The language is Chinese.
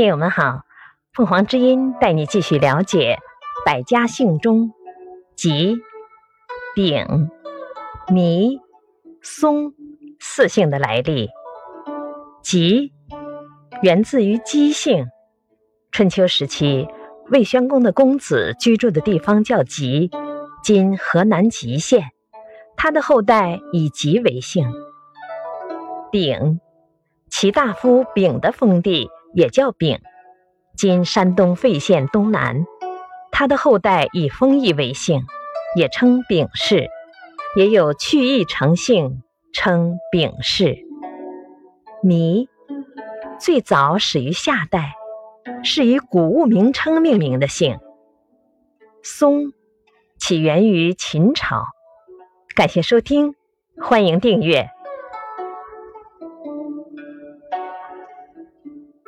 听友们好，凤凰之音带你继续了解百家姓中吉、丙、弥、松四姓的来历。吉源自于姬姓，春秋时期魏宣公的公子居住的地方叫吉，今河南吉县。他的后代以吉为姓。丙，齐大夫丙的封地也叫丙，今山东费县东南。他的后代以封邑为姓，也称丙氏，也有去邑成姓，称丙氏。糜，最早始于夏代，是以谷物名称命名的姓。松，起源于秦朝。感谢收听，欢迎订阅。